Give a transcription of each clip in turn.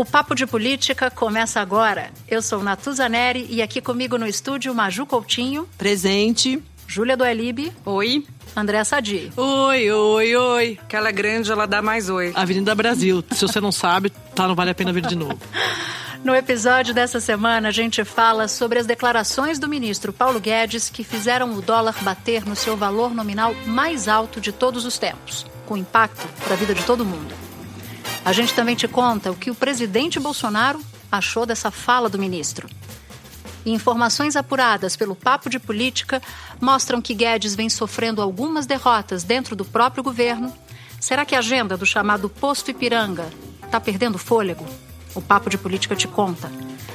O Papo de Política começa agora. Eu sou Natuza Neri e aqui comigo no estúdio Maju Coutinho, Presente. Júlia Doelibe, Oi. André Sadi. Oi, oi, oi. Que ela é grande, ela dá mais oi. Avenida Brasil. Se você não sabe, tá, não vale a pena vir de novo. No episódio dessa semana, a gente fala sobre as declarações do ministro Paulo Guedes que fizeram o dólar bater no seu valor nominal mais alto de todos os tempos, com impacto para a vida de todo mundo. A gente também te conta o que o presidente Bolsonaro achou dessa fala do ministro. Informações apuradas pelo Papo de Política mostram que Guedes vem sofrendo algumas derrotas dentro do próprio governo. Será que a agenda do chamado Posto Ipiranga está perdendo fôlego? O Papo de Política te conta.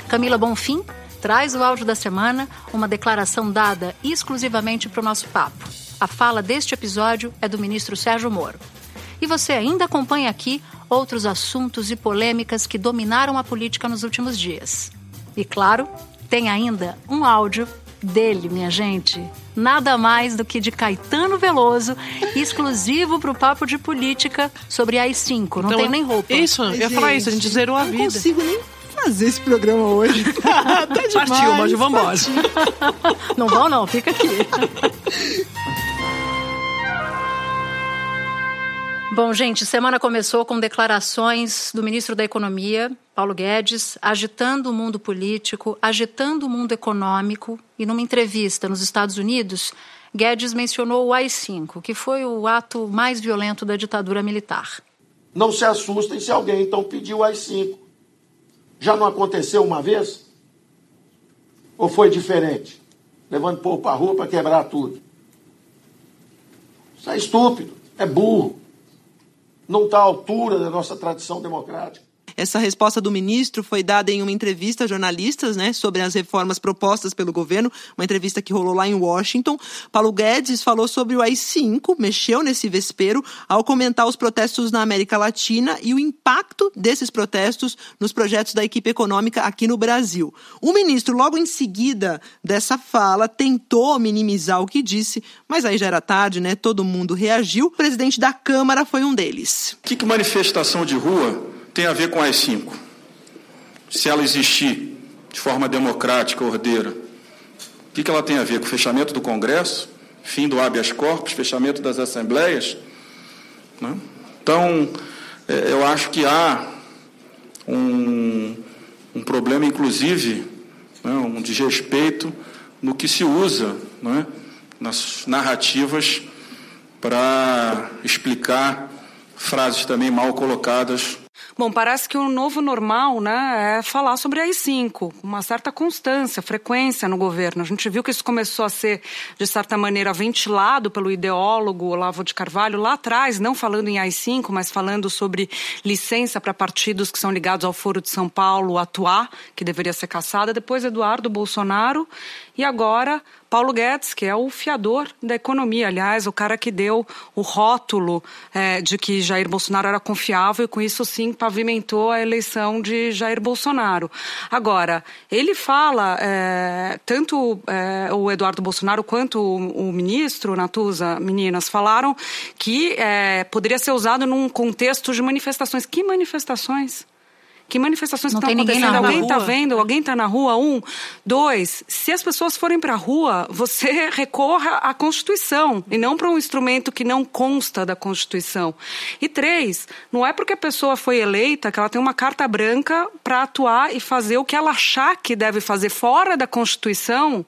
Camila Bonfim traz o áudio da semana, uma declaração dada exclusivamente para o nosso papo. A fala deste episódio é do ministro Sérgio Moro. E você ainda acompanha aqui outros assuntos e polêmicas que dominaram a política nos últimos dias. E claro, tem ainda um áudio dele, minha gente. Nada mais do que de Caetano Veloso, exclusivo para o Papo de Política sobre AI-5. Não Então, tem nem roupa. Isso, eu ia falar isso, a gente zerou a não vida. consigo nem fazer esse programa hoje. tá demais. Partiu, Maju, vambora. partiu. Não vão, não, fica aqui. Bom, gente, semana começou com declarações do ministro da Economia, Paulo Guedes, agitando o mundo político, agitando o mundo econômico. E numa entrevista nos Estados Unidos, Guedes mencionou o AI-5, que foi o ato mais violento da ditadura militar. Não se assustem se alguém então pediu as cinco. Já não aconteceu uma vez? Ou foi diferente? Levando o povo para a rua para quebrar tudo. Isso é estúpido, é burro. Não está à altura da nossa tradição democrática. Essa resposta do ministro foi dada em uma entrevista a jornalistas, né, sobre as reformas propostas pelo governo, uma entrevista que rolou lá em Washington. Paulo Guedes falou sobre o AI-5, mexeu nesse vespeiro ao comentar os protestos na América Latina e o impacto desses protestos nos projetos da equipe econômica aqui no Brasil. O ministro, logo em seguida dessa fala, tentou minimizar o que disse, mas aí já era tarde, né? Todo mundo reagiu. O presidente da Câmara foi um deles. O que, que manifestação de rua tem a ver com as cinco? Se ela existir de forma democrática, ordeira, o que, ela tem a ver com o fechamento do Congresso, fim do habeas corpus, fechamento das assembleias? Né? Então, eh, eu acho que há um, um problema, inclusive, né, um desrespeito no que se usa né, nas narrativas para explicar frases também mal colocadas Bom, parece que o novo normal né, é falar sobre a AI-5, uma certa constância, frequência no governo. A gente viu que isso começou a ser, de certa maneira, ventilado pelo ideólogo Olavo de Carvalho lá atrás, não falando em AI-5, mas falando sobre licença para partidos que são ligados ao Foro de São Paulo atuar, que deveria ser caçada. Depois Eduardo Bolsonaro e agora Paulo Guedes, que é o fiador da economia, aliás, o cara que deu o rótulo é, de que Jair Bolsonaro era confiável e com isso sim pavimentou a eleição de Jair Bolsonaro. Agora, ele fala, é, tanto é, o Eduardo Bolsonaro quanto o, o, ministro Natuza, meninas, falaram que é, poderia ser usado num contexto de manifestações. Que manifestações? Que manifestações estão acontecendo? na Alguém está vendo? Alguém está na rua? Um. Dois, se as pessoas forem para a rua, você recorra à Constituição e não para um instrumento que não consta da Constituição. E três, não é porque a pessoa foi eleita que ela tem uma carta branca para atuar e fazer o que ela achar que deve fazer fora da Constituição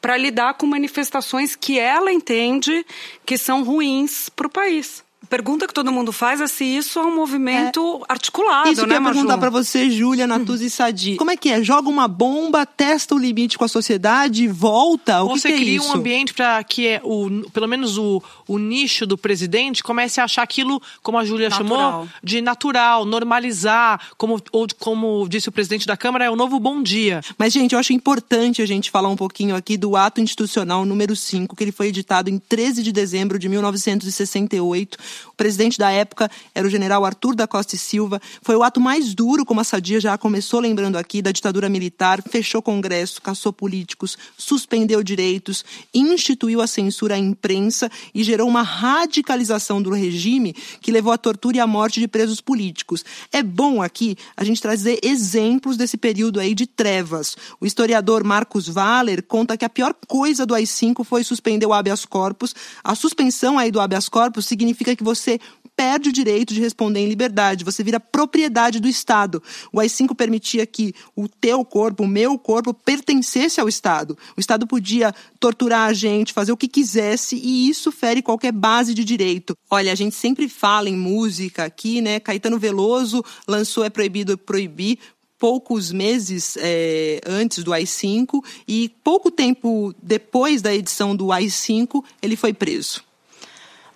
para lidar com manifestações que ela entende que são ruins para o país. Pergunta que todo mundo faz é se isso é um movimento é. articulado, isso né, que eu ia Maju? perguntar para você, Júlia, Natuzzi e Sadi. Como é que é? Joga uma bomba, testa o limite com a sociedade, volta? O Ou que você que é cria isso? um ambiente para que é o, pelo menos o, o nicho do presidente comece a achar aquilo, como a Júlia chamou, de natural, normalizar, como, ou como disse o presidente da Câmara, é o novo bom dia. Mas, gente, eu acho importante a gente falar um pouquinho aqui do ato institucional número 5, que ele foi editado em 13 de dezembro de 1968. O presidente da época era o general Arthur da Costa e Silva. Foi o ato mais duro, como a Sadia já começou lembrando aqui, da ditadura militar. Fechou Congresso, caçou políticos, suspendeu direitos, instituiu a censura à imprensa e gerou uma radicalização do regime que levou à tortura e à morte de presos políticos. É bom aqui a gente trazer exemplos desse período aí de trevas. O historiador Marcos Valer conta que a pior coisa do AI-5 foi suspender o habeas corpus. A suspensão aí do habeas corpus significa que você perde o direito de responder em liberdade, você vira propriedade do Estado. O AI-5 permitia que o teu corpo, o meu corpo, pertencesse ao Estado. O Estado podia torturar a gente, fazer o que quisesse, e isso fere qualquer base de direito. Olha, a gente sempre fala em música aqui, né? Caetano Veloso lançou É Proibido Proibir, poucos meses é, antes do AI-5 e pouco tempo depois da edição do AI-5 ele foi preso.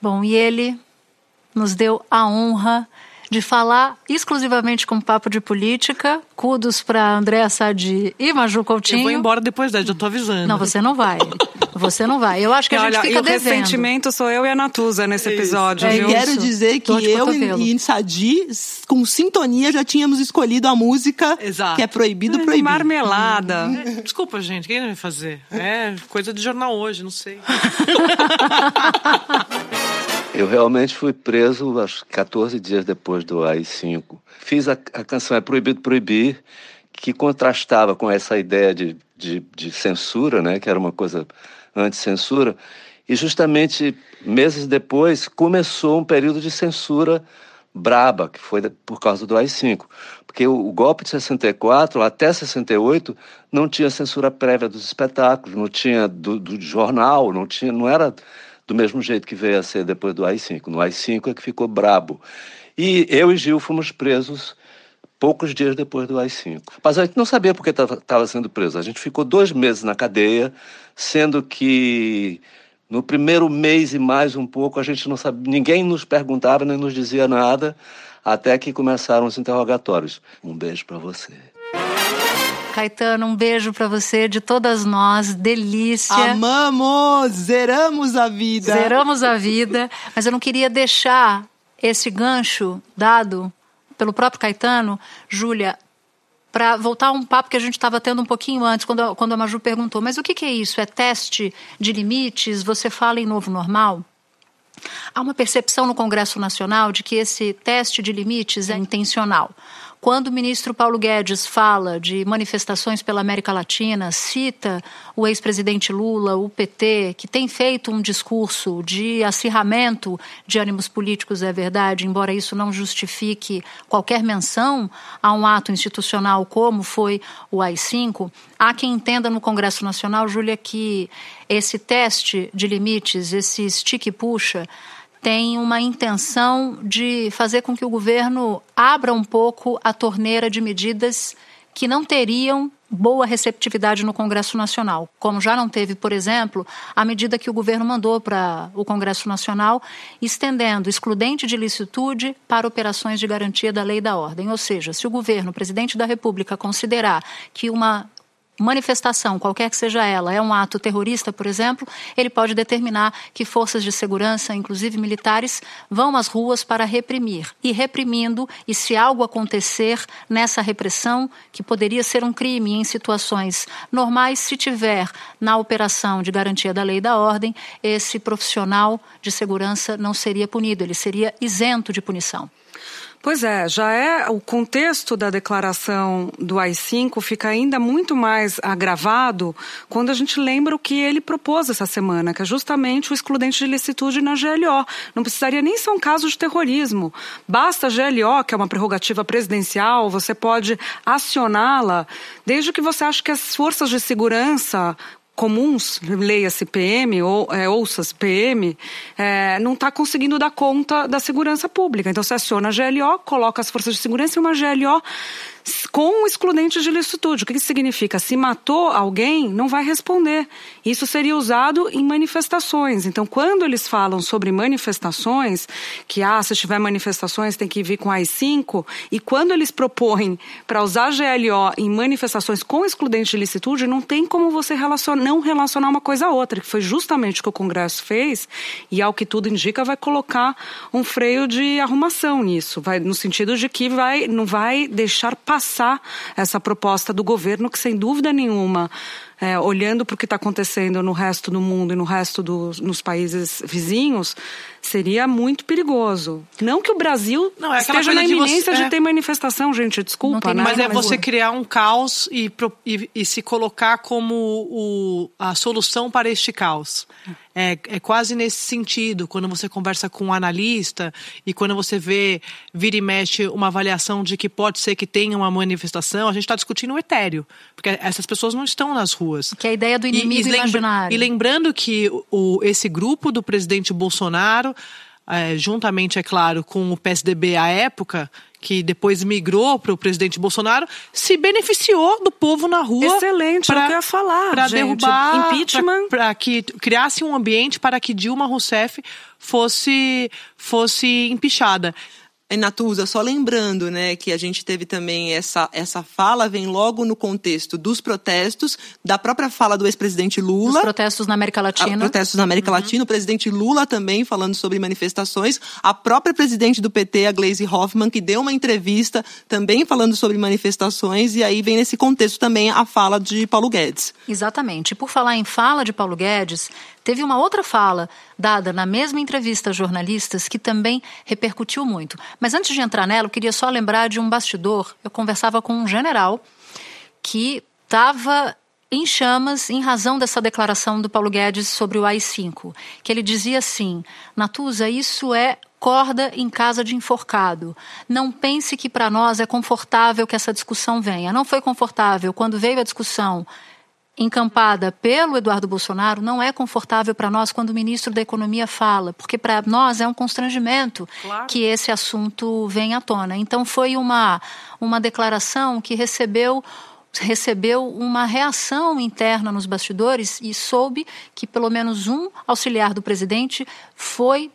Bom, e ele nos deu a honra de falar exclusivamente com papo de política. Cudos para Andréa Sadi e Maju Coutinho. Eu vou embora depois dessa, já tô avisando. Não, você não vai. Você não vai. Eu acho que a gente Olha, fica e o devendo. ressentimento sou eu e a Natuza nesse episódio, É viu? Quero dizer que eu cotovelo. e, e Sadi, com sintonia, já tínhamos escolhido a música Exato. que é proibido Ai, proibir. Marmelada. Desculpa, gente, o que ele vai fazer? É coisa de jornal hoje, não sei. Eu realmente fui preso que 14 dias depois do AI-5. Fiz a, a canção É Proibido Proibir, que contrastava com essa ideia de, de, de censura, né, que era uma coisa anti-censura, e justamente meses depois começou um período de censura braba, que foi por causa do AI-5. Porque o, o golpe de 64 até 68 não tinha censura prévia dos espetáculos, não tinha do, do jornal, não tinha, não era do mesmo jeito que veio a ser depois do AI-5. No AI-5 é que ficou brabo. E eu e Gil fomos presos poucos dias depois do AI-5. Mas a gente não sabia por que estava sendo preso. A gente ficou dois meses na cadeia, sendo que no primeiro mês e mais um pouco a gente não sabia, ninguém nos perguntava nem nos dizia nada, até que começaram os interrogatórios. Um beijo para você. Caetano, um beijo para você, de todas nós. Delícia. Amamos! Zeramos a vida! Zeramos a vida. Mas eu não queria deixar esse gancho dado pelo próprio Caetano, Júlia, para voltar a um papo que a gente estava tendo um pouquinho antes, quando, a- quando a Maju perguntou: mas o que, que é isso? É teste de limites? Você fala em novo normal? Há uma percepção no Congresso Nacional de que esse teste de limites é intencional. Quando o ministro Paulo Guedes fala de manifestações pela América Latina, cita o ex-presidente Lula, o PT, que tem feito um discurso de acirramento de ânimos políticos, é verdade, embora isso não justifique qualquer menção a um ato institucional como foi o AI-5, há quem entenda no Congresso Nacional, Júlia, que esse teste de limites, esse stick puxa, tem uma intenção de fazer com que o governo abra um pouco a torneira de medidas que não teriam boa receptividade no Congresso Nacional, como já não teve, por exemplo, a medida que o governo mandou para o Congresso Nacional, estendendo excludente de licitude para operações de garantia da lei e da ordem. Ou seja, se o governo, o presidente da República, considerar que uma manifestação, qualquer que seja ela, é um ato terrorista, por exemplo, ele pode determinar que forças de segurança, inclusive militares, vão às ruas para reprimir. E reprimindo, e se algo acontecer nessa repressão, que poderia ser um crime em situações normais, se tiver na operação de garantia da lei e da ordem, esse profissional de segurança não seria punido, ele seria isento de punição. Pois é, já é o contexto da declaração do AI-5 fica ainda muito mais agravado quando a gente lembra o que ele propôs essa semana, que é justamente o excludente de licitude na GLO. Não precisaria nem ser um caso de terrorismo. Basta a GLO, que é uma prerrogativa presidencial, você pode acioná-la desde que você ache que as forças de segurança comuns, leia-se PM, ou, é, ouça-se PM, é, não está conseguindo dar conta da segurança pública. Então, você aciona a GLO, coloca as forças de segurança e uma GLO com excludente de licitude. O que isso significa? Se matou alguém, não vai responder. Isso seria usado em manifestações. Então, quando eles falam sobre manifestações, que ah, se tiver manifestações tem que vir com AI-5, e quando eles propõem para usar GLO em manifestações com excludente de licitude, não tem como você não relacionar uma coisa a outra, que foi justamente o que o Congresso fez, e ao que tudo indica, vai colocar um freio de arrumação nisso, vai no sentido de que vai, não vai deixar passar essa proposta do governo, que sem dúvida nenhuma é, olhando para o que está acontecendo no resto do mundo e no resto dos nos países vizinhos, seria muito perigoso. Não que o Brasil não, é esteja na iminência de, você, de, ter manifestação, gente, desculpa, né? Mas é você criar um caos e, e, e se colocar como o, a solução para este caos. É, é quase nesse sentido, quando você conversa com um analista e quando você vê, vira e mexe, uma avaliação de que pode ser que tenha uma manifestação, a gente está discutindo o etéreo, porque essas pessoas não estão nas ruas. Que é a ideia do inimigo e, e imaginário. E lembrando que o, esse grupo do presidente Bolsonaro, é, juntamente, é claro, com o PSDB à época, que depois migrou para o presidente Bolsonaro, se beneficiou do povo na rua. Excelente, pra, eu queria falar. Para derrubar. Impeachment. Para que criasse um ambiente para que Dilma Rousseff fosse, fosse empichada. Natuza, só lembrando, né, que a gente teve também essa, essa fala, vem logo no contexto dos protestos, da própria fala do ex-presidente Lula. Os protestos na América Latina. protestos na América uhum. Latina, o presidente Lula também falando sobre manifestações, a própria presidente do PT, a Gleisi Hoffmann, que deu uma entrevista também falando sobre manifestações, e aí vem nesse contexto também a fala de Paulo Guedes. Exatamente. Por falar em fala de Paulo Guedes, Teve uma outra fala dada na mesma entrevista a jornalistas que também repercutiu muito. Mas antes de entrar nela, eu queria só lembrar de um bastidor. Eu conversava com um general que estava em chamas em razão dessa declaração do Paulo Guedes sobre o AI-5, que ele dizia assim: Natuza, isso é corda em casa de enforcado. Não pense que para nós é confortável que essa discussão venha. Não foi confortável quando veio a discussão encampada pelo Eduardo Bolsonaro não é confortável para nós quando o ministro da Economia fala, porque para nós é um constrangimento claro. que esse assunto venha à tona. Então foi uma, uma declaração que recebeu recebeu uma reação interna nos bastidores e soube que pelo menos um auxiliar do presidente foi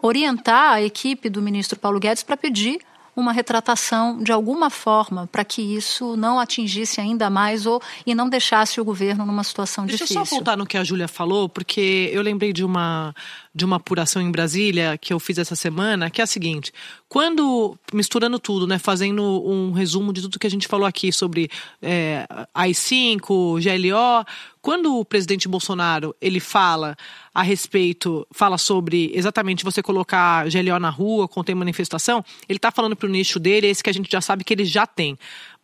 orientar a equipe do ministro Paulo Guedes para pedir uma retratação de alguma forma para que isso não atingisse ainda mais ou e não deixasse o governo numa situação Deixa difícil. Deixa eu só voltar no que a Júlia falou, porque eu lembrei de uma de uma apuração em Brasília que eu fiz essa semana, que é a seguinte: quando misturando tudo, né, fazendo um resumo de tudo que a gente falou aqui sobre é, AI-5, GLO, quando o presidente Bolsonaro ele fala a respeito, fala sobre exatamente você colocar GLO na rua, conter manifestação, ele está falando para o nicho dele, esse que a gente já sabe que ele já tem.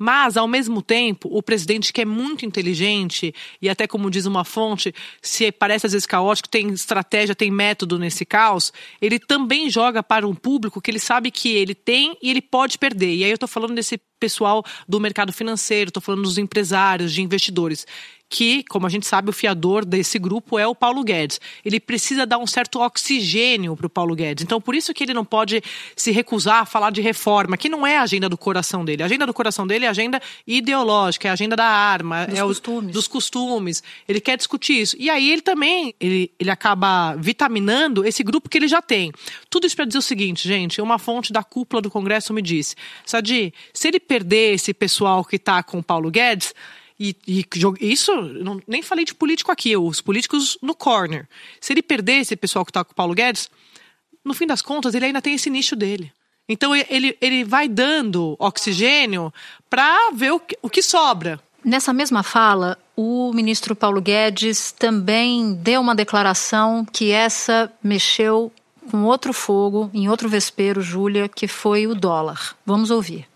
Mas, ao mesmo tempo, o presidente, que é muito inteligente, e até como diz uma fonte, se parece às vezes caótico, tem estratégia, tem método nesse caos, ele também joga para um público que ele sabe que ele tem e ele pode perder. E aí eu estou falando desse pessoal do mercado financeiro, estou falando dos empresários, de investidores que, como a gente sabe, o fiador desse grupo é o Paulo Guedes. Ele precisa dar um certo oxigênio para o Paulo Guedes. Então, por isso que ele não pode se recusar a falar de reforma, que não é a agenda do coração dele. A agenda do coração dele é a agenda ideológica, é a agenda da arma, dos é costumes. O, dos costumes. Ele quer discutir isso. E aí ele também ele, ele acaba vitaminando esse grupo que ele já tem. Tudo isso para dizer o seguinte, gente, uma fonte da cúpula do Congresso me disse, Sadi, se ele perder esse pessoal que está com Paulo Guedes, e, e isso, não, nem falei de político aqui, os políticos no corner. Se ele perder esse pessoal que está com Paulo Guedes, no fim das contas, ele ainda tem esse nicho dele. Então ele, ele vai dando oxigênio para ver o que, o que sobra. Nessa mesma fala, o ministro Paulo Guedes também deu uma declaração que essa mexeu com outro fogo, em outro vespeiro, Júlia, que foi o dólar. Vamos ouvir.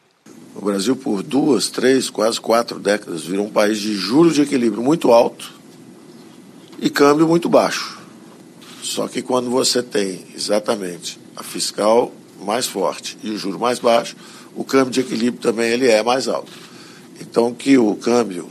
O Brasil, por duas, três, quase quatro décadas, virou um país de juros de equilíbrio muito alto e câmbio muito baixo. Só que quando você tem exatamente a fiscal mais forte e o juro mais baixo, o câmbio de equilíbrio também ele é mais alto. Então, que o câmbio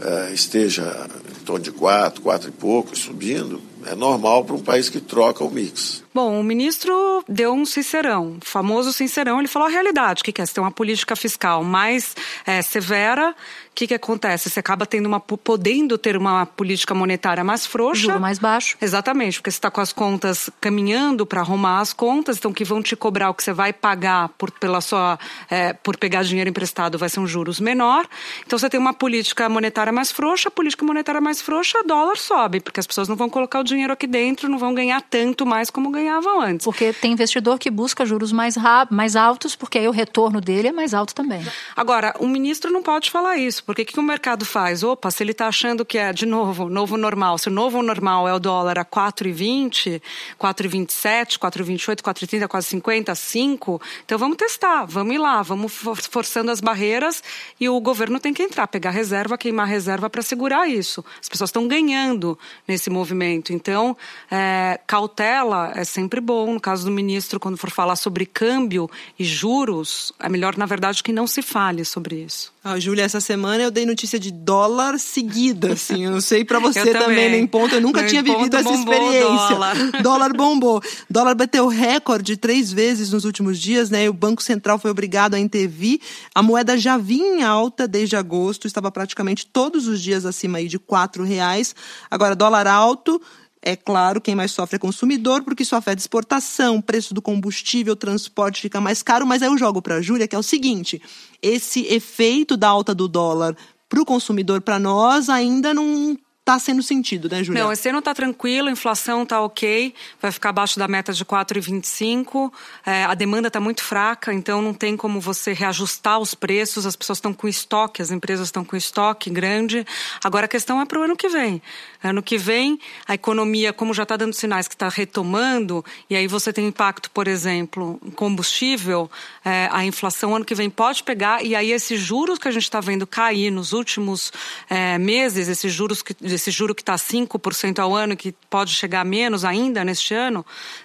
eh, esteja torno de 4, 4 e pouco, subindo, é normal para um país que troca o mix. Bom, o ministro deu um sincerão, famoso sincerão. Ele falou a realidade, o que é? Você tem uma política fiscal mais é, severa, o que, que acontece? Você acaba tendo uma, podendo ter uma política monetária mais frouxa. Juro mais baixo. Exatamente, porque você está com as contas caminhando para arrumar as contas, então que vão te cobrar o que você vai pagar por, pela sua, é, por pegar dinheiro emprestado vai ser um juros menor. Então você tem uma política monetária mais frouxa, a política monetária mais frouxa, dólar sobe, porque as pessoas não vão colocar o dinheiro aqui dentro, não vão ganhar tanto mais como ganhavam ganhavam antes. Porque tem investidor que busca juros mais, mais altos, porque aí o retorno dele é mais alto também. Agora, o ministro não pode falar isso, porque o que o mercado faz? Opa, se ele está achando que é, de novo, novo normal, se o novo normal é o dólar a 4,20, 4,27, 4,28, 4,30, 4,50, 5, então vamos testar, vamos ir lá, vamos forçando as barreiras e o governo tem que entrar, pegar reserva, queimar reserva para segurar isso. As pessoas estão ganhando nesse movimento. Então, é, cautela é sempre bom. No caso do ministro, quando for falar sobre câmbio e juros, é melhor, na verdade, que não se fale sobre isso. Ah, Júlia, essa semana eu dei notícia de dólar seguida, assim. Eu não sei para você também. também, nem ponto. Eu nunca tinha vivido essa experiência. Dólar. dólar bombou. Dólar bateu recorde três vezes nos últimos dias, né? E o Banco Central foi obrigado a intervir. A moeda já vinha em alta desde agosto, estava praticamente todos os dias acima aí de quatro reais. Agora, dólar alto é claro, quem mais sofre é consumidor, porque isso afeta exportação, preço do combustível, transporte fica mais caro. Mas aí eu jogo para a Júlia, que é o seguinte: esse efeito da alta do dólar para o consumidor, para nós, ainda não está sendo sentido, né, Juliana? Não, esse ano está tranquilo, a inflação está ok, vai ficar abaixo da meta de 4,25. É, a demanda está muito fraca, então não tem como você reajustar os preços. As pessoas estão com estoque, as empresas estão com estoque grande. Agora a questão é para o ano que vem. Ano que vem, a economia, como já está dando sinais que está retomando, e aí você tem impacto, por exemplo, em combustível, é, a inflação ano que vem pode pegar, e aí esses juros que a gente está vendo cair nos últimos é, meses, esses juros que esse juro que está 5% ao ano, que pode chegar a menos ainda neste ano,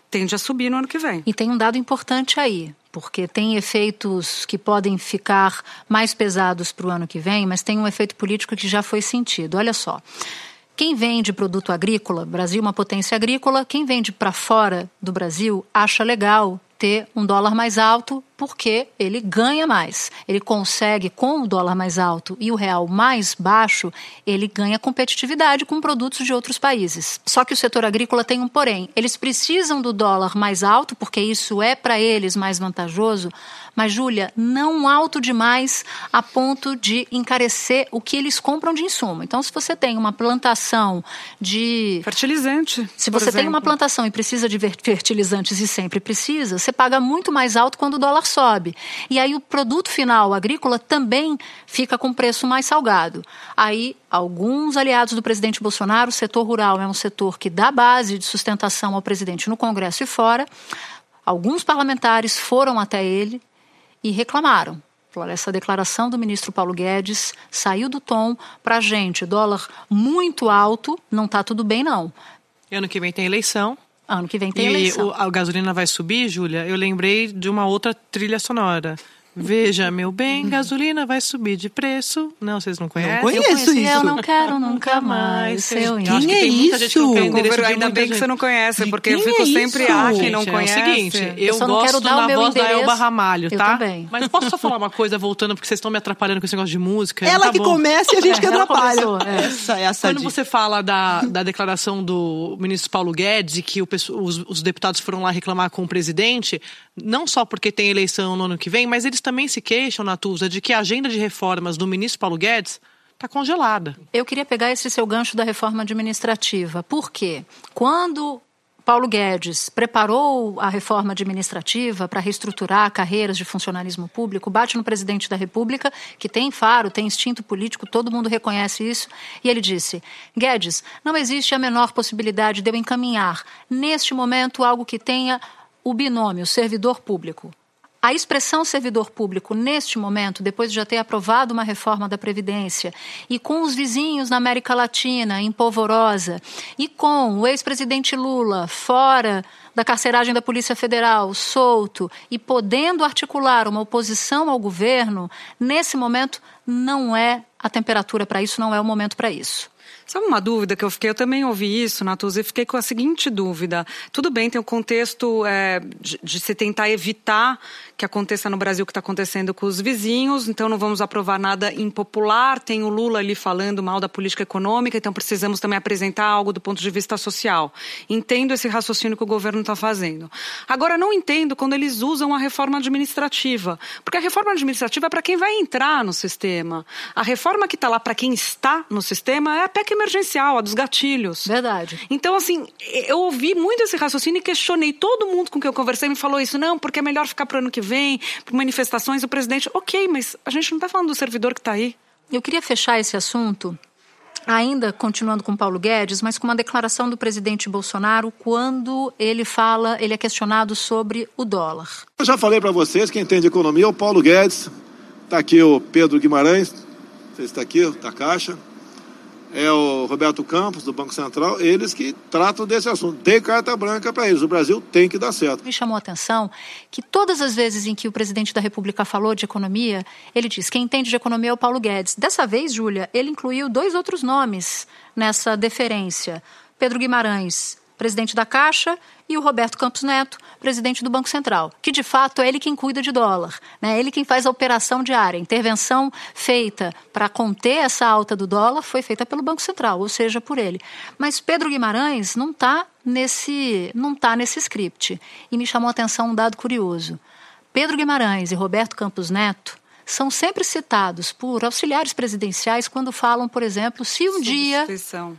tende a subir no ano que vem. E tem um dado importante aí, porque tem efeitos que podem ficar mais pesados para o ano que vem, mas tem um efeito político que já foi sentido. Olha só. Quem vende produto agrícola, Brasil é uma potência agrícola, quem vende para fora do Brasil acha legal ter um dólar mais alto porque ele ganha mais. Ele consegue, com o dólar mais alto e o real mais baixo, ele ganha competitividade com produtos de outros países. Só que o setor agrícola tem um porém. Eles precisam do dólar mais alto, porque isso é para eles mais vantajoso, mas, Júlia, não alto demais a ponto de encarecer o que eles compram de insumo. Então, se você tem uma plantação de. Fertilizante. Se você tem uma plantação e precisa de fertilizantes e sempre precisa, você paga muito mais alto quando o dólar sobe. E aí o produto final agrícola também fica com preço mais salgado. Aí, alguns aliados do presidente Bolsonaro, o setor rural é um setor que dá base de sustentação ao presidente no Congresso e fora. Alguns parlamentares foram até ele e reclamaram. Essa declaração do ministro Paulo Guedes saiu do tom para a gente. Dólar muito alto, não está tudo bem, não. Ano que vem tem eleição. Ano que vem tem e eleição. E a gasolina vai subir, Júlia? Eu lembrei de uma outra trilha sonora. Veja, meu bem, gasolina vai subir de preço. Não, vocês não conhecem? Não conheço isso. Eu não quero nunca mais ser Quem que é isso? Ainda bem que você não conhece, porque eu fico é sempre ah, quem não conhece. É o seguinte, eu, eu gosto da voz da Elba Ramalho, tá? Eu também. Mas posso só falar uma coisa, voltando, porque vocês estão me atrapalhando com esse negócio de música? Ela tá que bom. começa e a gente que atrapalha. É. Essa é essa Quando você fala da, da declaração do ministro Paulo Guedes e que o, os, os deputados foram lá reclamar com o presidente, não só porque tem eleição no ano que vem, mas eles também se queixam, Natuza, de que a agenda de reformas do ministro Paulo Guedes está congelada. Eu queria pegar esse seu gancho da reforma administrativa. Por quê? Quando Paulo Guedes preparou a reforma administrativa para reestruturar carreiras de funcionalismo público, bate no presidente da República, que tem faro, tem instinto político, todo mundo reconhece isso, e ele disse: Guedes, não existe a menor possibilidade de eu encaminhar, neste momento, algo que tenha o binômio servidor público. A expressão servidor público, neste momento, depois de já ter aprovado uma reforma da Previdência, e com os vizinhos na América Latina, em polvorosa, e com o ex-presidente Lula fora da carceragem da Polícia Federal, solto, e podendo articular uma oposição ao governo, nesse momento não é a temperatura para isso, não é o momento para isso. Sabe uma dúvida que eu fiquei? Eu também ouvi isso, Natuza, e fiquei com a seguinte dúvida. Tudo bem, tem o contexto é, de, de, se tentar evitar que aconteça no Brasil o que está acontecendo com os vizinhos, então não vamos aprovar nada impopular. Tem o Lula ali falando mal da política econômica, então precisamos também apresentar algo do ponto de vista social. Entendo esse raciocínio que o governo está fazendo. Agora, não entendo quando eles usam a reforma administrativa, porque a reforma administrativa é para quem vai entrar no sistema. A reforma que está lá para quem está no sistema é a PEC emergencial, a dos gatilhos. Verdade. Então, assim, eu ouvi muito esse raciocínio e questionei. Todo mundo com quem eu conversei me falou isso. Não, porque é melhor ficar para o ano que vem, por manifestações, o presidente. Ok, mas a gente não está falando do servidor que está aí. Eu queria fechar esse assunto ainda continuando com Paulo Guedes, mas com uma declaração do presidente Bolsonaro quando ele fala, ele é questionado sobre o dólar. Eu já falei para vocês, quem entende economia é o Paulo Guedes, está aqui o Pedro Guimarães, você está aqui, da Caixa, é o Roberto Campos, do Banco Central, eles que tratam desse assunto. Tem carta branca para eles. O Brasil tem que dar certo. Me chamou a atenção que todas as vezes em que o presidente da República falou de economia, ele diz: quem entende de economia é o Paulo Guedes. Dessa vez, Júlia, ele incluiu dois outros nomes nessa deferência: Pedro Guimarães presidente da Caixa, e o Roberto Campos Neto, presidente do Banco Central, que de fato é ele quem cuida de dólar, né? ele quem faz a operação diária. A intervenção feita para conter essa alta do dólar foi feita pelo Banco Central, ou seja, por ele. Mas Pedro Guimarães não está nesse, não tá nesse script. E me chamou a atenção um dado curioso. Pedro Guimarães e Roberto Campos Neto são sempre citados por auxiliares presidenciais quando falam, por exemplo, se um dia.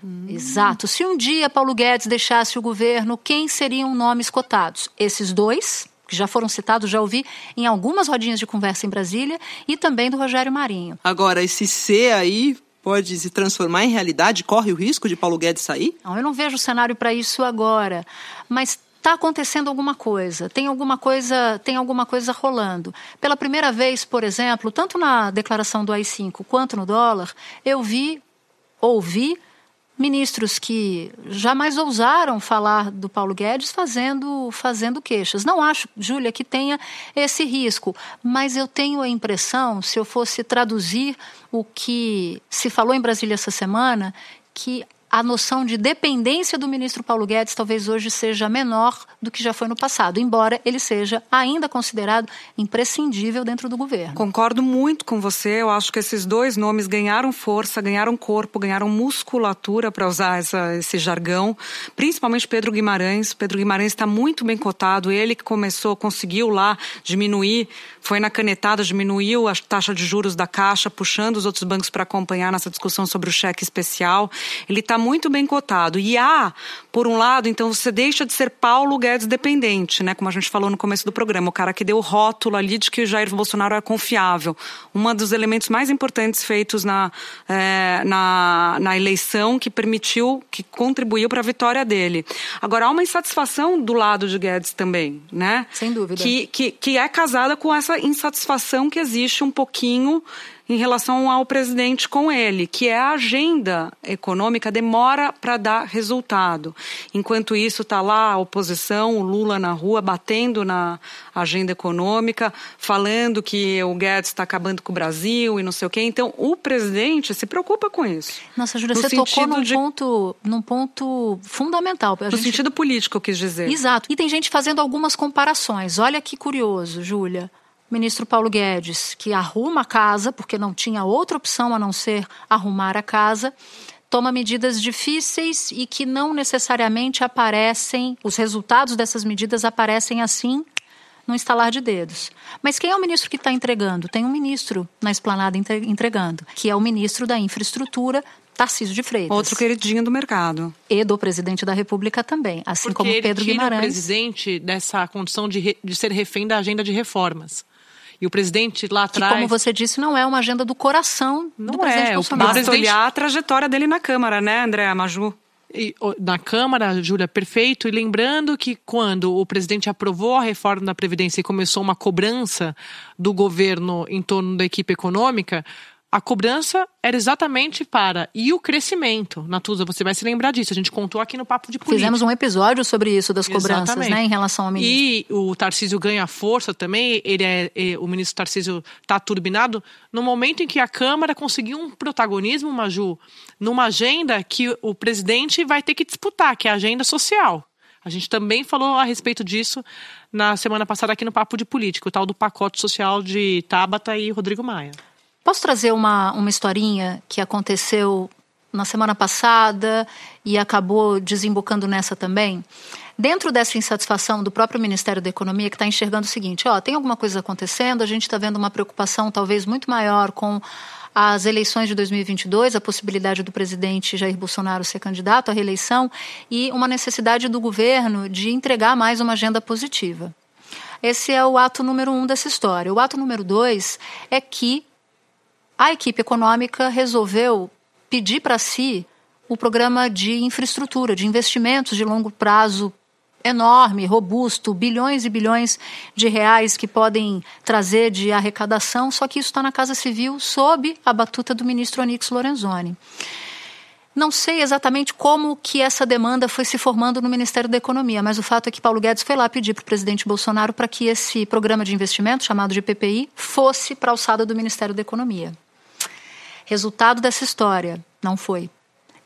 Hum. Exato. Se um dia Paulo Guedes deixasse o governo, quem seriam nomes cotados? Esses dois, que já foram citados, já ouvi em algumas rodinhas de conversa em Brasília, e também do Rogério Marinho. Agora, esse C aí pode se transformar em realidade? Corre o risco de Paulo Guedes sair? Não, eu não vejo cenário para isso agora. Mas está acontecendo alguma coisa, tem alguma coisa, tem alguma coisa rolando. Pela primeira vez, por exemplo, tanto na declaração do AI-5 quanto no dólar, eu vi, ouvi ministros que jamais ousaram falar do Paulo Guedes fazendo, fazendo queixas. Não acho, Júlia, que tenha esse risco, mas eu tenho a impressão, se eu fosse traduzir o que se falou em Brasília essa semana, que a noção de dependência do ministro Paulo Guedes talvez hoje seja menor do que já foi no passado, embora ele seja ainda considerado imprescindível dentro do governo. Concordo muito com você. Eu acho que esses dois nomes ganharam força, ganharam corpo, ganharam musculatura, para usar essa, esse jargão, principalmente Pedro Guimarães. Pedro Guimarães está muito bem cotado. Ele que começou, conseguiu lá diminuir, foi na canetada, diminuiu a taxa de juros da Caixa, puxando os outros bancos para acompanhar nessa discussão sobre o cheque especial. Ele está muito bem cotado. E há, por um lado, então você deixa de ser Paulo Guedes dependente, né? Como a gente falou no começo do programa, o cara que deu o rótulo ali de que o Jair Bolsonaro é confiável. Um dos elementos mais importantes feitos na, é, na, na eleição que permitiu, que contribuiu para a vitória dele. Agora, há uma insatisfação do lado de Guedes também, né? Sem dúvida. Que, que, que é casada com essa insatisfação que existe um pouquinho em relação ao presidente com ele, que é a agenda econômica demora para dar resultado. Enquanto isso está lá a oposição, o Lula na rua batendo na agenda econômica, falando que o Guedes está acabando com o Brasil e não sei o quê. Então o presidente se preocupa com isso. Nossa, Júlia, você tocou num, de... ponto, num ponto fundamental. A no gente... sentido político, eu quis dizer. Exato. E tem gente fazendo algumas comparações. Olha que curioso, Júlia ministro Paulo Guedes, que arruma a casa, porque não tinha outra opção a não ser arrumar a casa, toma medidas difíceis e que não necessariamente aparecem, os resultados dessas medidas aparecem assim no instalar de dedos. Mas quem é o ministro que está entregando? Tem um ministro na esplanada entregando, que é o ministro da Infraestrutura, Tarcísio de Freitas. Outro queridinho do mercado. E do presidente da República também, assim Porque como Pedro ele tira Guimarães. o presidente dessa condição de, re, de ser refém da agenda de reformas. E o presidente lá atrás. Que, como você disse, não é uma agenda do coração não do presidente é. Bolsonaro. Basta olhar a trajetória dele na Câmara, né, André Maju? E, na Câmara, Júlia, perfeito. E lembrando que quando o presidente aprovou a reforma da Previdência e começou uma cobrança do governo em torno da equipe econômica, a cobrança era exatamente para. E o crescimento, Natuza, você vai se lembrar disso. A gente contou aqui no Papo de Política. Fizemos um episódio sobre isso, das cobranças, exatamente. né, em relação ao ministro. E o Tarcísio ganha força também. Ele é, é o ministro Tarcísio está turbinado no momento em que a Câmara conseguiu um protagonismo, Maju, numa agenda que o presidente vai ter que disputar, que é a agenda social. A gente também falou a respeito disso na semana passada aqui no Papo de Política, o tal do pacote social de Tabata e Rodrigo Maia. Posso trazer uma, uma historinha que aconteceu na semana passada e acabou desembocando nessa também? Dentro dessa insatisfação do próprio Ministério da Economia, que está enxergando o seguinte: ó, tem alguma coisa acontecendo, a gente está vendo uma preocupação talvez muito maior com as eleições de 2022, a possibilidade do presidente Jair Bolsonaro ser candidato à reeleição e uma necessidade do governo de entregar mais uma agenda positiva. Esse é o ato número um dessa história. O ato número dois é que a equipe econômica resolveu pedir para si o programa de infraestrutura, de investimentos de longo prazo enorme, robusto, bilhões e bilhões de reais que podem trazer de arrecadação, só que isso está na Casa Civil sob a batuta do ministro Onix Lorenzoni. Não sei exatamente como que essa demanda foi se formando no Ministério da Economia, mas o fato é que Paulo Guedes foi lá pedir para o presidente Bolsonaro para que esse programa de investimento, chamado de PPI, fosse para a alçada do Ministério da Economia. Resultado dessa história, não foi.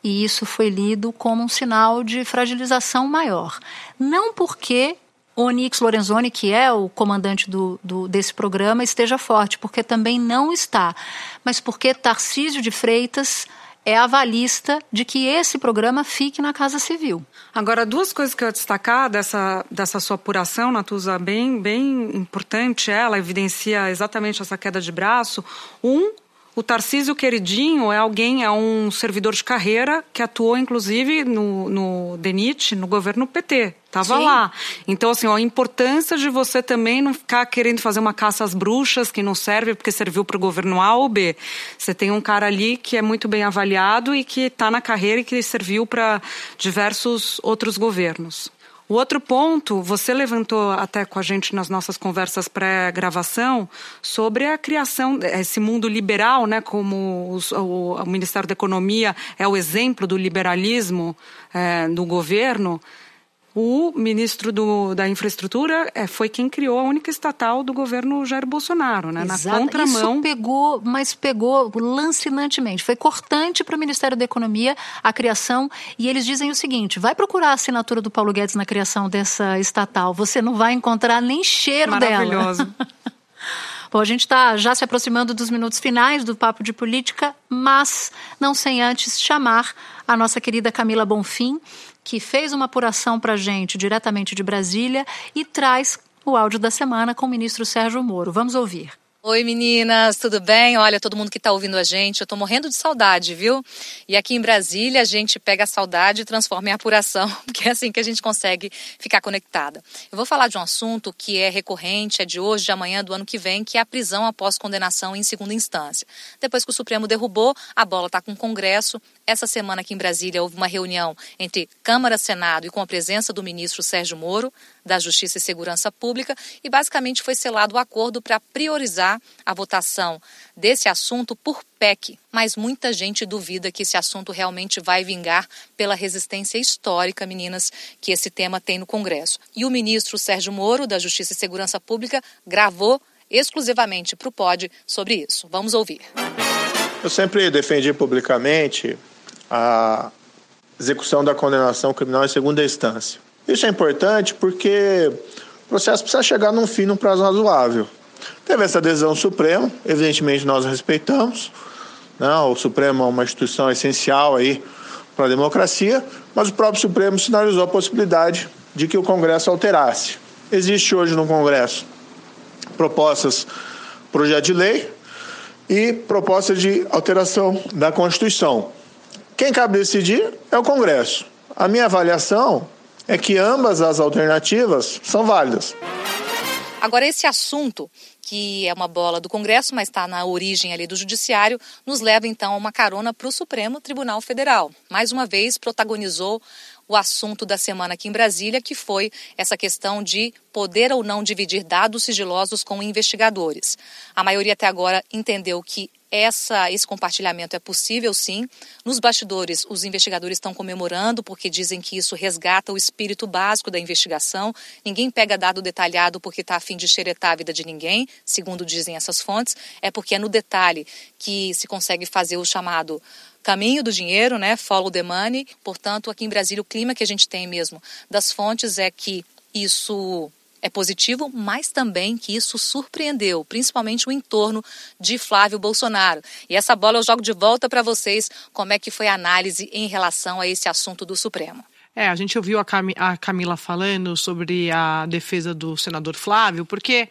E isso foi lido como um sinal de fragilização maior. Não porque Onix Lorenzoni, que é o comandante do, do, desse programa, esteja forte, porque também não está, mas porque Tarcísio de Freitas é avalista de que esse programa fique na Casa Civil. Agora, duas coisas que eu ia destacar dessa, dessa sua apuração, Natuza, bem, bem importante, ela evidencia exatamente essa queda de braço. Um, o Tarcísio Queridinho é alguém, é um servidor de carreira que atuou, inclusive, no, no DENIT, no governo PT. Estava lá. Então, assim, ó, a importância de você também não ficar querendo fazer uma caça às bruxas que não serve porque serviu para o governo A ou B. Você tem um cara ali que é muito bem avaliado e que está na carreira e que serviu para diversos outros governos. O outro ponto, você levantou até com a gente nas nossas conversas pré-gravação sobre a criação, esse mundo liberal, né, como os, o, o, Ministério da Economia é o exemplo do liberalismo é, governo. O ministro do, da Infraestrutura é, foi quem criou a única estatal do governo Jair Bolsonaro, né? Exato. Na contramão. Isso pegou, mas pegou lancinantemente. Foi cortante para o Ministério da Economia a criação. E eles dizem o seguinte: vai procurar a assinatura do Paulo Guedes na criação dessa estatal. Você não vai encontrar nem cheiro Maravilhoso. dela. Bom, a gente está já se aproximando dos minutos finais do Papo de Política, mas não sem antes chamar a nossa querida Camila Bonfim, que fez uma apuração para a gente diretamente de Brasília e traz o áudio da semana com o ministro Sérgio Moro. Vamos ouvir. Oi meninas, tudo bem? Olha, todo mundo que está ouvindo a gente, eu estou morrendo de saudade, viu? E aqui em Brasília a gente pega a saudade e transforma em apuração, porque é assim que a gente consegue ficar conectada. Eu vou falar de um assunto que é recorrente, é de hoje, de amanhã, do ano que vem, que é a prisão após condenação em segunda instância. Depois que o Supremo derrubou, a bola está com o Congresso. Essa semana aqui em Brasília houve uma reunião entre Câmara, Senado e com a presença do ministro Sérgio Moro da Justiça e Segurança Pública e basicamente foi selado o acordo para priorizar a votação desse assunto por PEC. Mas muita gente duvida que esse assunto realmente vai vingar pela resistência histórica, meninas, que esse tema tem no Congresso. E o ministro Sérgio Moro, da Justiça e Segurança Pública, gravou exclusivamente para o POD sobre isso. Vamos ouvir. Eu sempre defendi publicamente a execução da condenação criminal em segunda instância. Isso é importante porque o processo precisa chegar num fim num prazo razoável. Teve essa decisão Suprema, evidentemente nós respeitamos. Né? O Supremo é uma instituição essencial aí para a democracia, mas o próprio Supremo sinalizou a possibilidade de que o Congresso alterasse. Existe hoje no Congresso propostas, projeto de lei e proposta de alteração da Constituição. Quem cabe decidir é o Congresso. A minha avaliação é que ambas as alternativas são válidas. Agora, esse assunto, que é uma bola do Congresso, mas está na origem ali do Judiciário, nos leva então a uma carona para o Supremo Tribunal Federal. Mais uma vez, protagonizou o assunto da semana aqui em Brasília, que foi essa questão de poder ou não dividir dados sigilosos com investigadores. A maioria até agora entendeu que essa, esse compartilhamento é possível sim. Nos bastidores, os investigadores estão comemorando porque dizem que isso resgata o espírito básico da investigação. Ninguém pega dado detalhado porque está a fim de xeretar a vida de ninguém, segundo dizem essas fontes. É porque é no detalhe que se consegue fazer o chamado caminho do dinheiro, né? Follow the money. Portanto, aqui em Brasília, o clima que a gente tem mesmo das fontes é que isso é positivo, mas também que isso surpreendeu, principalmente o entorno de Flávio Bolsonaro. E essa bola eu jogo de volta para vocês, como é que foi a análise em relação a esse assunto do Supremo. É, a gente ouviu a, Cam a Camila falando sobre a defesa do senador Flávio, porque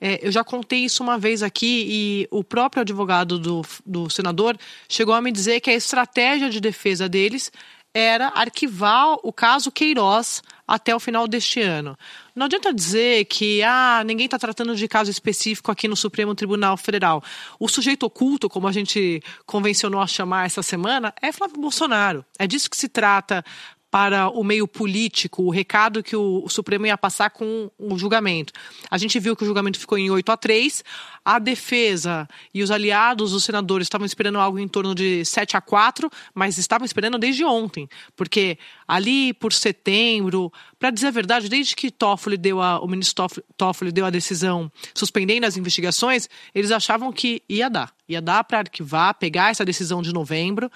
é, eu já contei isso uma vez aqui e o próprio advogado do, do senador chegou a me dizer que a estratégia de defesa deles era arquivar o caso Queiroz até o final deste ano. Não adianta dizer que ah, ninguém está tratando de caso específico aqui no Supremo Tribunal Federal. O sujeito oculto, como a gente convencionou a chamar essa semana, é Flávio Bolsonaro. É disso que se trata para o meio político, o recado que o Supremo ia passar com o julgamento. A gente viu que o julgamento ficou em 8 a 3. A defesa e os aliados, os senadores, estavam esperando algo em torno de 7 a 4, mas estavam esperando desde ontem, porque ali por setembro, para dizer a verdade, desde que Toffoli deu a, o ministro Toffoli deu a decisão suspendendo as investigações, eles achavam que ia dar, ia dar para arquivar, pegar essa decisão de novembro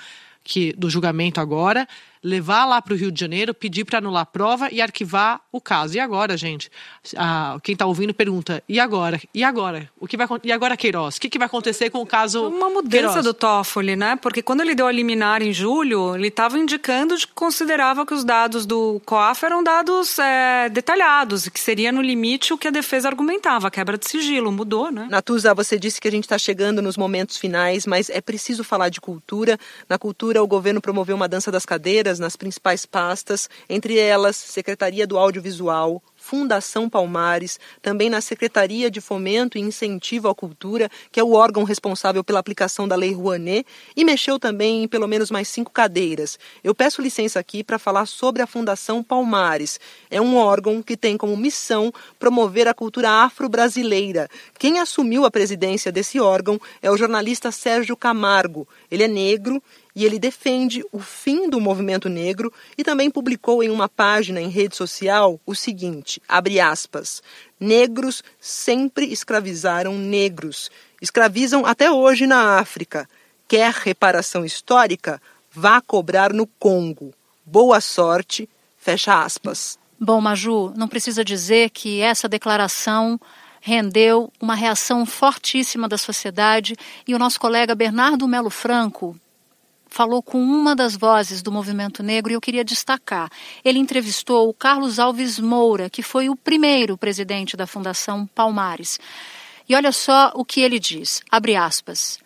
que do julgamento agora, levar lá para o Rio de Janeiro, pedir para anular a prova e arquivar o caso. E agora, gente? Ah, quem está ouvindo pergunta: e agora? E agora? O que vai E agora, Queiroz? O que, que vai acontecer com o caso? Uma mudança Queiroz? do Toffoli, né? Porque quando ele deu a liminar em julho, ele estava indicando que considerava que os dados do COAF eram dados é, detalhados e que seria no limite o que a defesa argumentava, a quebra de sigilo. Mudou, né? Natuza, você disse que a gente está chegando nos momentos finais, mas é preciso falar de cultura. Na cultura, o governo promoveu uma dança das cadeiras nas principais pastas, entre elas Secretaria do Audiovisual, Fundação Palmares, também na Secretaria de Fomento e Incentivo à Cultura, que é o órgão responsável pela aplicação da Lei Rouanet, e mexeu também em pelo menos mais cinco cadeiras. Eu peço licença aqui para falar sobre a Fundação Palmares. É um órgão que tem como missão promover a cultura afro-brasileira. Quem assumiu a presidência desse órgão é o jornalista Sérgio Camargo. Ele é negro e ele defende o fim do movimento negro e também publicou em uma página em rede social o seguinte, abre aspas, negros sempre escravizaram negros, escravizam até hoje na África. Quer reparação histórica? Vá cobrar no Congo. Boa sorte, fecha aspas. Bom, Maju, não precisa dizer que essa declaração rendeu uma reação fortíssima da sociedade e o nosso colega Bernardo Melo Franco, falou com uma das vozes do movimento negro e eu queria destacar. Ele entrevistou o Carlos Alves Moura, que foi o primeiro presidente da Fundação Palmares. E olha só o que ele diz, abre aspas.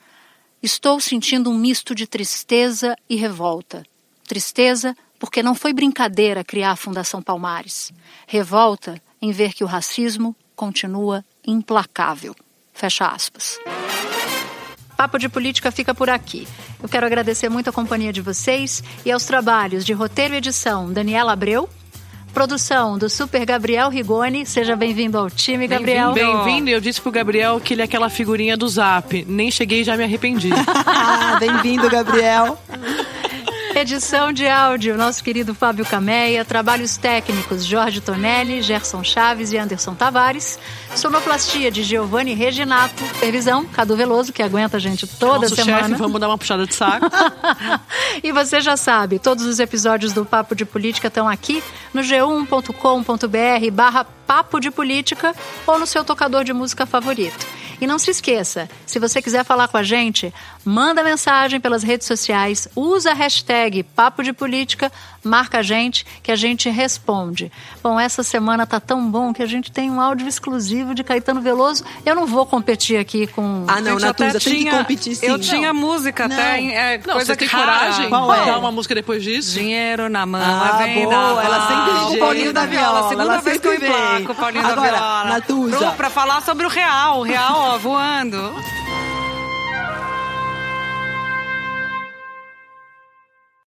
Estou sentindo um misto de tristeza e revolta. Tristeza porque não foi brincadeira criar a Fundação Palmares. Revolta em ver que o racismo continua implacável. Fecha aspas. Papo de Política fica por aqui. Eu quero agradecer muito a companhia de vocês e aos trabalhos de roteiro e edição Daniela Abreu, produção do Super Gabriel Rigoni. Seja bem-vindo ao time, Gabriel. Bem-vindo. Eu disse pro Gabriel que ele é aquela figurinha do Zap. Nem cheguei e já me arrependi. bem-vindo, Gabriel. Edição de áudio, nosso querido Fábio Cameia. Trabalhos técnicos, Jorge Tonelli, Gerson Chaves e Anderson Tavares. Sonoplastia de Giovanni Reginato. Supervisão, Cadu Veloso, que aguenta a gente toda Nosso semana. chefe, vamos dar uma puxada de saco. e você já sabe, todos os episódios do Papo de Política estão aqui no g1.com.br barra Papo de Política ou no seu tocador de música favorito. E não se esqueça, se você quiser falar com a gente, manda mensagem pelas redes sociais, usa a hashtag Papo de Política, marca a gente que a gente responde. Bom, essa semana tá tão bom que a gente tem um áudio exclusivo de Caetano Veloso. Eu não vou competir aqui com. Ah, não, Natuza, tem que tinha- competir sim. Eu tinha música Não. até. É, Não, coisa você tem cara. coragem Qual de é? dar uma música depois disso? Dinheiro na mão, Ah, é boa, ela sempre vem o Paulinho da Viola, Segunda ela vez que eu emplaco o Paulinho Agora, da Viola. Natuza. Pro- Pra falar sobre o real, o real, ó, voando.